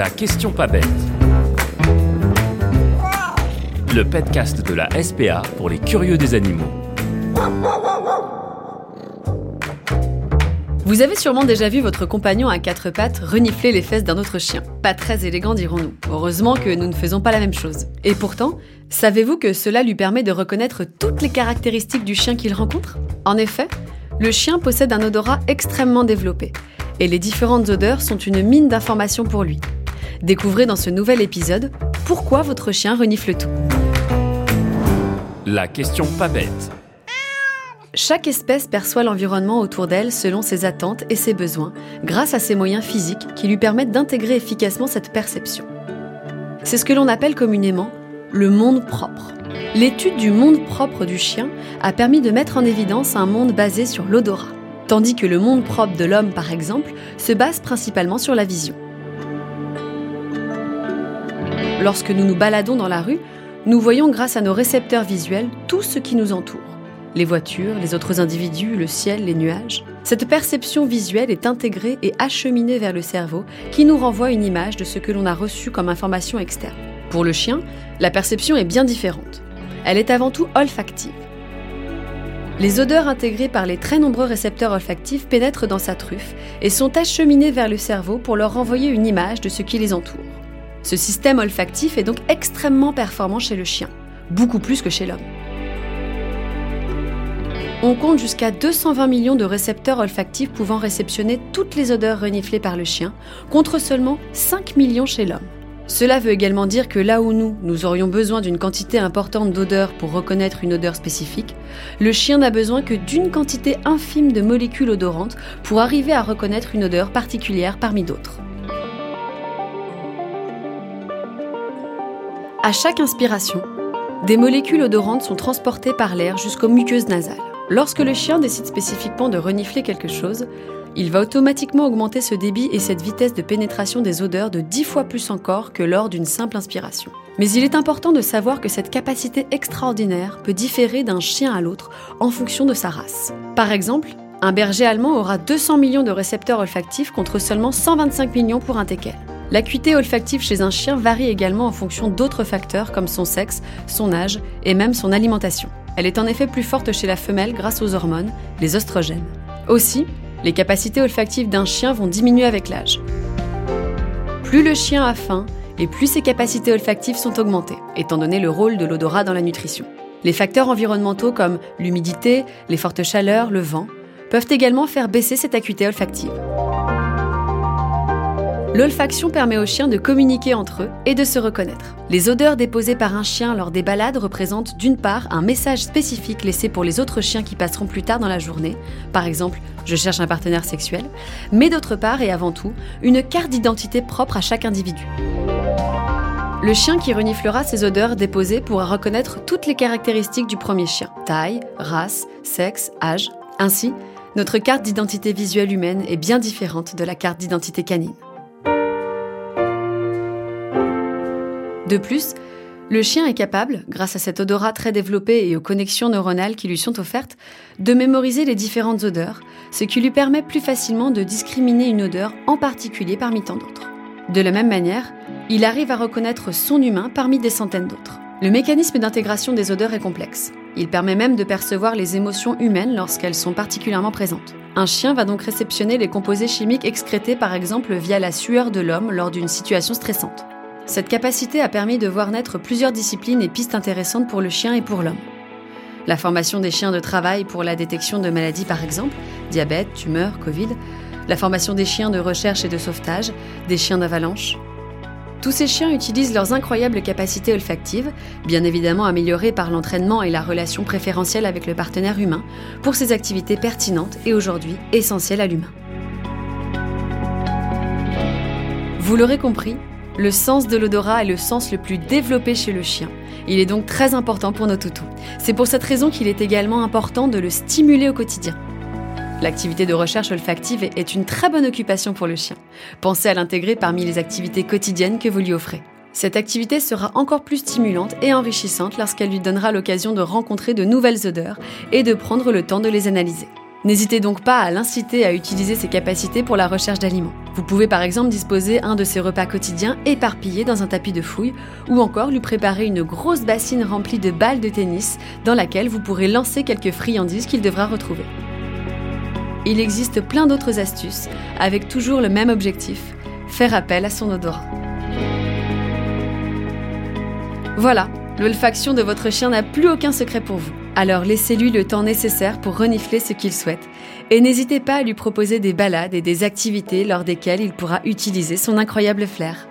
La question pas bête. Le podcast de la SPA pour les curieux des animaux. Vous avez sûrement déjà vu votre compagnon à quatre pattes renifler les fesses d'un autre chien. Pas très élégant, dirons-nous. Heureusement que nous ne faisons pas la même chose. Et pourtant, savez-vous que cela lui permet de reconnaître toutes les caractéristiques du chien qu'il rencontre? En effet, le chien possède un odorat extrêmement développé, et les différentes odeurs sont une mine d'informations pour lui. Découvrez dans ce nouvel épisode pourquoi votre chien renifle tout. La question pas bête. Chaque espèce perçoit l'environnement autour d'elle selon ses attentes et ses besoins, grâce à ses moyens physiques qui lui permettent d'intégrer efficacement cette perception. C'est ce que l'on appelle communément le monde propre. L'étude du monde propre du chien a permis de mettre en évidence un monde basé sur l'odorat, tandis que le monde propre de l'homme, par exemple, se base principalement sur la vision. Lorsque nous nous baladons dans la rue, nous voyons grâce à nos récepteurs visuels tout ce qui nous entoure les voitures, les autres individus, le ciel, les nuages. Cette perception visuelle est intégrée et acheminée vers le cerveau qui nous renvoie une image de ce que l'on a reçu comme information externe. Pour le chien, la perception est bien différente. Elle est avant tout olfactive. Les odeurs intégrées par les très nombreux récepteurs olfactifs pénètrent dans sa truffe et sont acheminées vers le cerveau pour leur renvoyer une image de ce qui les entoure. Ce système olfactif est donc extrêmement performant chez le chien, beaucoup plus que chez l'homme. On compte jusqu'à 220 millions de récepteurs olfactifs pouvant réceptionner toutes les odeurs reniflées par le chien, contre seulement 5 millions chez l'homme. Cela veut également dire que là où nous, nous aurions besoin d'une quantité importante d'odeurs pour reconnaître une odeur spécifique, le chien n'a besoin que d'une quantité infime de molécules odorantes pour arriver à reconnaître une odeur particulière parmi d'autres. À chaque inspiration, des molécules odorantes sont transportées par l'air jusqu'aux muqueuses nasales. Lorsque le chien décide spécifiquement de renifler quelque chose, il va automatiquement augmenter ce débit et cette vitesse de pénétration des odeurs de 10 fois plus encore que lors d'une simple inspiration. Mais il est important de savoir que cette capacité extraordinaire peut différer d'un chien à l'autre en fonction de sa race. Par exemple, un berger allemand aura 200 millions de récepteurs olfactifs contre seulement 125 millions pour un teckel. L'acuité olfactive chez un chien varie également en fonction d'autres facteurs comme son sexe, son âge et même son alimentation. Elle est en effet plus forte chez la femelle grâce aux hormones, les oestrogènes. Aussi, les capacités olfactives d'un chien vont diminuer avec l'âge. Plus le chien a faim, et plus ses capacités olfactives sont augmentées, étant donné le rôle de l'odorat dans la nutrition. Les facteurs environnementaux comme l'humidité, les fortes chaleurs, le vent, peuvent également faire baisser cette acuité olfactive. L'olfaction permet aux chiens de communiquer entre eux et de se reconnaître. Les odeurs déposées par un chien lors des balades représentent d'une part un message spécifique laissé pour les autres chiens qui passeront plus tard dans la journée, par exemple je cherche un partenaire sexuel, mais d'autre part et avant tout une carte d'identité propre à chaque individu. Le chien qui reniflera ces odeurs déposées pourra reconnaître toutes les caractéristiques du premier chien, taille, race, sexe, âge. Ainsi, notre carte d'identité visuelle humaine est bien différente de la carte d'identité canine. De plus, le chien est capable, grâce à cet odorat très développé et aux connexions neuronales qui lui sont offertes, de mémoriser les différentes odeurs, ce qui lui permet plus facilement de discriminer une odeur en particulier parmi tant d'autres. De la même manière, il arrive à reconnaître son humain parmi des centaines d'autres. Le mécanisme d'intégration des odeurs est complexe. Il permet même de percevoir les émotions humaines lorsqu'elles sont particulièrement présentes. Un chien va donc réceptionner les composés chimiques excrétés par exemple via la sueur de l'homme lors d'une situation stressante. Cette capacité a permis de voir naître plusieurs disciplines et pistes intéressantes pour le chien et pour l'homme. La formation des chiens de travail pour la détection de maladies par exemple, diabète, tumeur, Covid, la formation des chiens de recherche et de sauvetage, des chiens d'avalanche. Tous ces chiens utilisent leurs incroyables capacités olfactives, bien évidemment améliorées par l'entraînement et la relation préférentielle avec le partenaire humain, pour ces activités pertinentes et aujourd'hui essentielles à l'humain. Vous l'aurez compris, le sens de l'odorat est le sens le plus développé chez le chien. Il est donc très important pour nos toutous. C'est pour cette raison qu'il est également important de le stimuler au quotidien. L'activité de recherche olfactive est une très bonne occupation pour le chien. Pensez à l'intégrer parmi les activités quotidiennes que vous lui offrez. Cette activité sera encore plus stimulante et enrichissante lorsqu'elle lui donnera l'occasion de rencontrer de nouvelles odeurs et de prendre le temps de les analyser. N'hésitez donc pas à l'inciter à utiliser ses capacités pour la recherche d'aliments. Vous pouvez par exemple disposer un de ses repas quotidiens éparpillés dans un tapis de fouille ou encore lui préparer une grosse bassine remplie de balles de tennis dans laquelle vous pourrez lancer quelques friandises qu'il devra retrouver. Il existe plein d'autres astuces avec toujours le même objectif, faire appel à son odorat. Voilà, l'olfaction de votre chien n'a plus aucun secret pour vous. Alors laissez-lui le temps nécessaire pour renifler ce qu'il souhaite. Et n'hésitez pas à lui proposer des balades et des activités lors desquelles il pourra utiliser son incroyable flair.